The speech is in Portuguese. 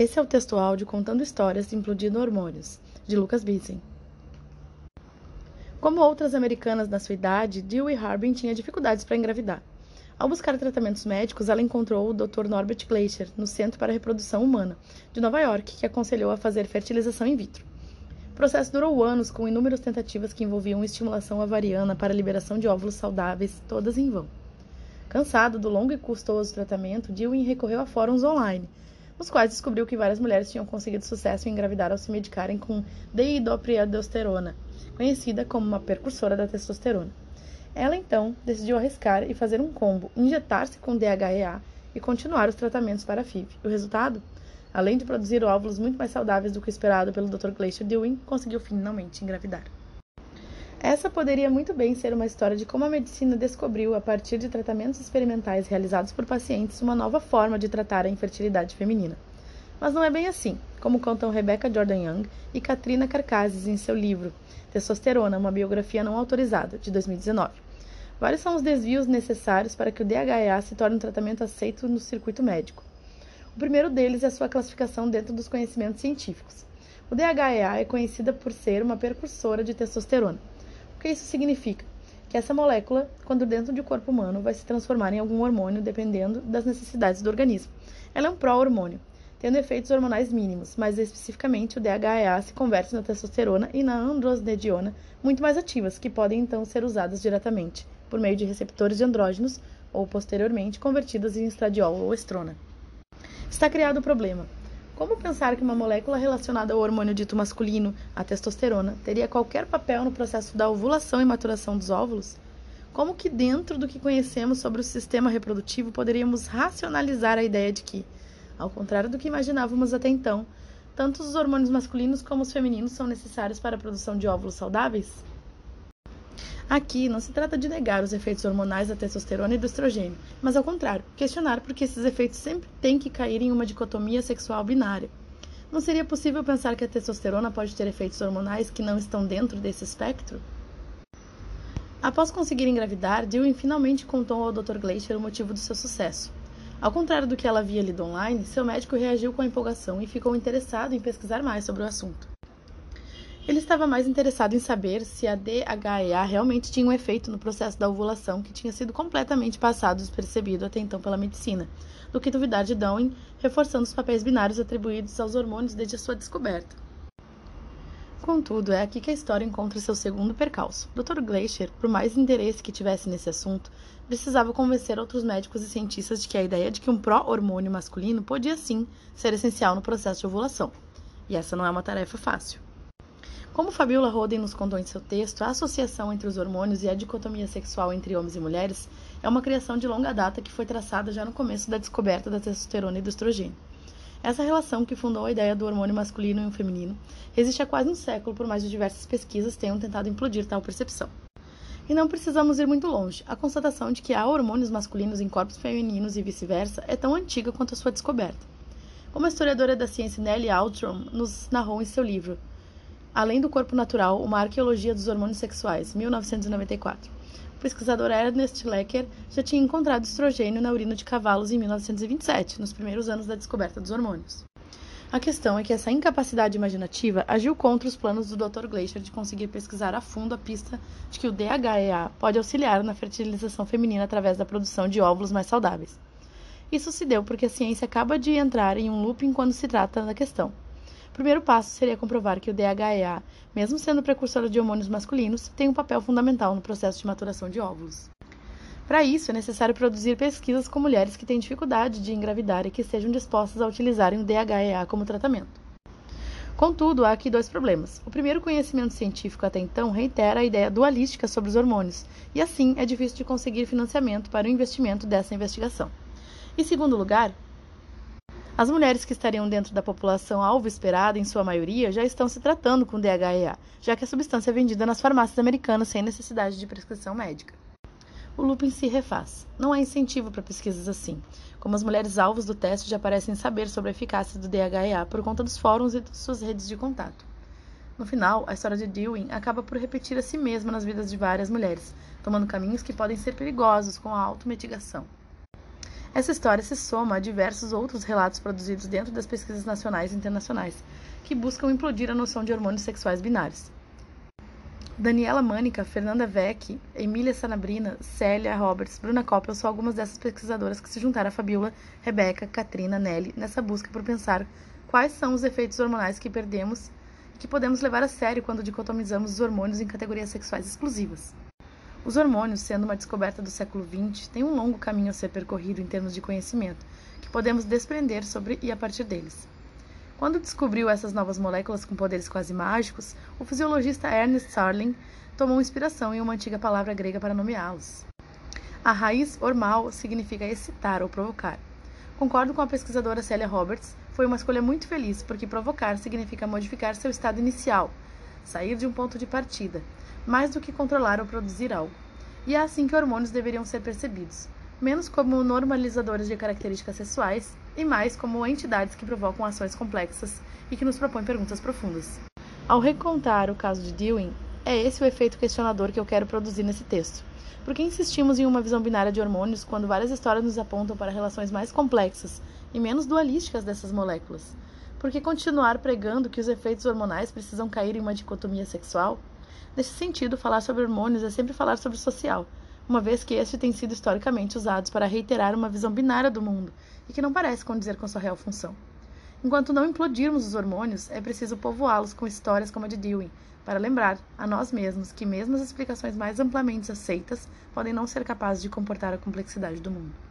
Esse é o texto áudio contando histórias implodindo hormônios, de Lucas Bissen. Como outras americanas da sua idade, Dewey Harbin tinha dificuldades para engravidar. Ao buscar tratamentos médicos, ela encontrou o Dr. Norbert Gleicher no Centro para a Reprodução Humana, de Nova York, que aconselhou a fazer fertilização in vitro. O processo durou anos, com inúmeras tentativas que envolviam estimulação ovariana para a liberação de óvulos saudáveis, todas em vão. Cansado do longo e custoso tratamento, Dewey recorreu a fóruns online, nos quais descobriu que várias mulheres tinham conseguido sucesso em engravidar ao se medicarem com deidopriadosterona, conhecida como uma precursora da testosterona. Ela então decidiu arriscar e fazer um combo, injetar-se com DHEA e continuar os tratamentos para a FIV. O resultado? Além de produzir óvulos muito mais saudáveis do que esperado pelo Dr. Glacier Dewey, conseguiu finalmente engravidar. Essa poderia muito bem ser uma história de como a medicina descobriu, a partir de tratamentos experimentais realizados por pacientes, uma nova forma de tratar a infertilidade feminina. Mas não é bem assim, como contam Rebecca Jordan Young e Katrina Carcazes em seu livro Testosterona, uma biografia não autorizada, de 2019. Vários são os desvios necessários para que o DHEA se torne um tratamento aceito no circuito médico. O primeiro deles é a sua classificação dentro dos conhecimentos científicos. O DHEA é conhecida por ser uma precursora de testosterona. O que isso significa? Que essa molécula, quando dentro do corpo humano, vai se transformar em algum hormônio dependendo das necessidades do organismo. Ela é um pró-hormônio tendo efeitos hormonais mínimos, mais especificamente o DHEA se converte na testosterona e na androstenediona, muito mais ativas, que podem então ser usadas diretamente, por meio de receptores de andrógenos, ou posteriormente convertidas em estradiol ou estrona. Está criado o problema. Como pensar que uma molécula relacionada ao hormônio dito masculino, a testosterona, teria qualquer papel no processo da ovulação e maturação dos óvulos? Como que dentro do que conhecemos sobre o sistema reprodutivo poderíamos racionalizar a ideia de que, ao contrário do que imaginávamos até então, tanto os hormônios masculinos como os femininos são necessários para a produção de óvulos saudáveis? Aqui não se trata de negar os efeitos hormonais da testosterona e do estrogênio, mas ao contrário, questionar por que esses efeitos sempre têm que cair em uma dicotomia sexual binária. Não seria possível pensar que a testosterona pode ter efeitos hormonais que não estão dentro desse espectro? Após conseguir engravidar, Dewey finalmente contou ao Dr. Glacier o motivo do seu sucesso. Ao contrário do que ela havia lido online, seu médico reagiu com empolgação e ficou interessado em pesquisar mais sobre o assunto. Ele estava mais interessado em saber se a DHEA realmente tinha um efeito no processo da ovulação que tinha sido completamente passado despercebido até então pela medicina, do que duvidar de Darwin, reforçando os papéis binários atribuídos aos hormônios desde a sua descoberta. Contudo, é aqui que a história encontra seu segundo percalço. Dr. Glacier, por mais interesse que tivesse nesse assunto, precisava convencer outros médicos e cientistas de que a ideia de que um pró-hormônio masculino podia sim ser essencial no processo de ovulação. E essa não é uma tarefa fácil. Como Fabiola Roden nos contou em seu texto, a associação entre os hormônios e a dicotomia sexual entre homens e mulheres é uma criação de longa data que foi traçada já no começo da descoberta da testosterona e do estrogênio. Essa relação que fundou a ideia do hormônio masculino e o feminino existe há quase um século, por mais de diversas pesquisas tenham tentado implodir tal percepção. E não precisamos ir muito longe. A constatação de que há hormônios masculinos em corpos femininos e vice-versa é tão antiga quanto a sua descoberta. Como a historiadora da ciência Nellie Altrom nos narrou em seu livro Além do Corpo Natural, uma arqueologia dos hormônios sexuais, 1994 o pesquisador Ernest Lecker já tinha encontrado estrogênio na urina de cavalos em 1927, nos primeiros anos da descoberta dos hormônios. A questão é que essa incapacidade imaginativa agiu contra os planos do Dr. Glacier de conseguir pesquisar a fundo a pista de que o DHEA pode auxiliar na fertilização feminina através da produção de óvulos mais saudáveis. Isso se deu porque a ciência acaba de entrar em um looping quando se trata da questão. O primeiro passo seria comprovar que o DHEA, mesmo sendo precursor de hormônios masculinos, tem um papel fundamental no processo de maturação de óvulos. Para isso, é necessário produzir pesquisas com mulheres que têm dificuldade de engravidar e que estejam dispostas a utilizarem o DHEA como tratamento. Contudo, há aqui dois problemas. O primeiro conhecimento científico até então reitera a ideia dualística sobre os hormônios, e assim é difícil de conseguir financiamento para o investimento dessa investigação. Em segundo lugar, as mulheres que estariam dentro da população alvo esperada, em sua maioria, já estão se tratando com DHEA, já que a substância é vendida nas farmácias americanas sem necessidade de prescrição médica. O looping se refaz. Não há incentivo para pesquisas assim, como as mulheres alvos do teste já parecem saber sobre a eficácia do DHEA por conta dos fóruns e de suas redes de contato. No final, a história de Dewey acaba por repetir a si mesma nas vidas de várias mulheres, tomando caminhos que podem ser perigosos com a automitigação. Essa história se soma a diversos outros relatos produzidos dentro das pesquisas nacionais e internacionais, que buscam implodir a noção de hormônios sexuais binários. Daniela Mânica, Fernanda Vec, Emília Sanabrina, Célia Roberts, Bruna Koppel são algumas dessas pesquisadoras que se juntaram a Fabiola, Rebeca, Katrina, Nelly nessa busca por pensar quais são os efeitos hormonais que perdemos e que podemos levar a sério quando dicotomizamos os hormônios em categorias sexuais exclusivas. Os hormônios, sendo uma descoberta do século XX, têm um longo caminho a ser percorrido em termos de conhecimento, que podemos desprender sobre e a partir deles. Quando descobriu essas novas moléculas com poderes quase mágicos, o fisiologista Ernest Sarling tomou inspiração em uma antiga palavra grega para nomeá-los. A raiz hormal significa excitar ou provocar. Concordo com a pesquisadora Celia Roberts, foi uma escolha muito feliz, porque provocar significa modificar seu estado inicial, sair de um ponto de partida, mais do que controlar ou produzir algo. E é assim que hormônios deveriam ser percebidos, menos como normalizadores de características sexuais e mais como entidades que provocam ações complexas e que nos propõem perguntas profundas. Ao recontar o caso de Dewey, é esse o efeito questionador que eu quero produzir nesse texto. Por que insistimos em uma visão binária de hormônios quando várias histórias nos apontam para relações mais complexas e menos dualísticas dessas moléculas? Por que continuar pregando que os efeitos hormonais precisam cair em uma dicotomia sexual? Nesse sentido, falar sobre hormônios é sempre falar sobre o social, uma vez que este tem sido historicamente usados para reiterar uma visão binária do mundo e que não parece condizer com sua real função. Enquanto não implodirmos os hormônios, é preciso povoá-los com histórias como a de Dewey, para lembrar a nós mesmos que mesmo as explicações mais amplamente aceitas podem não ser capazes de comportar a complexidade do mundo.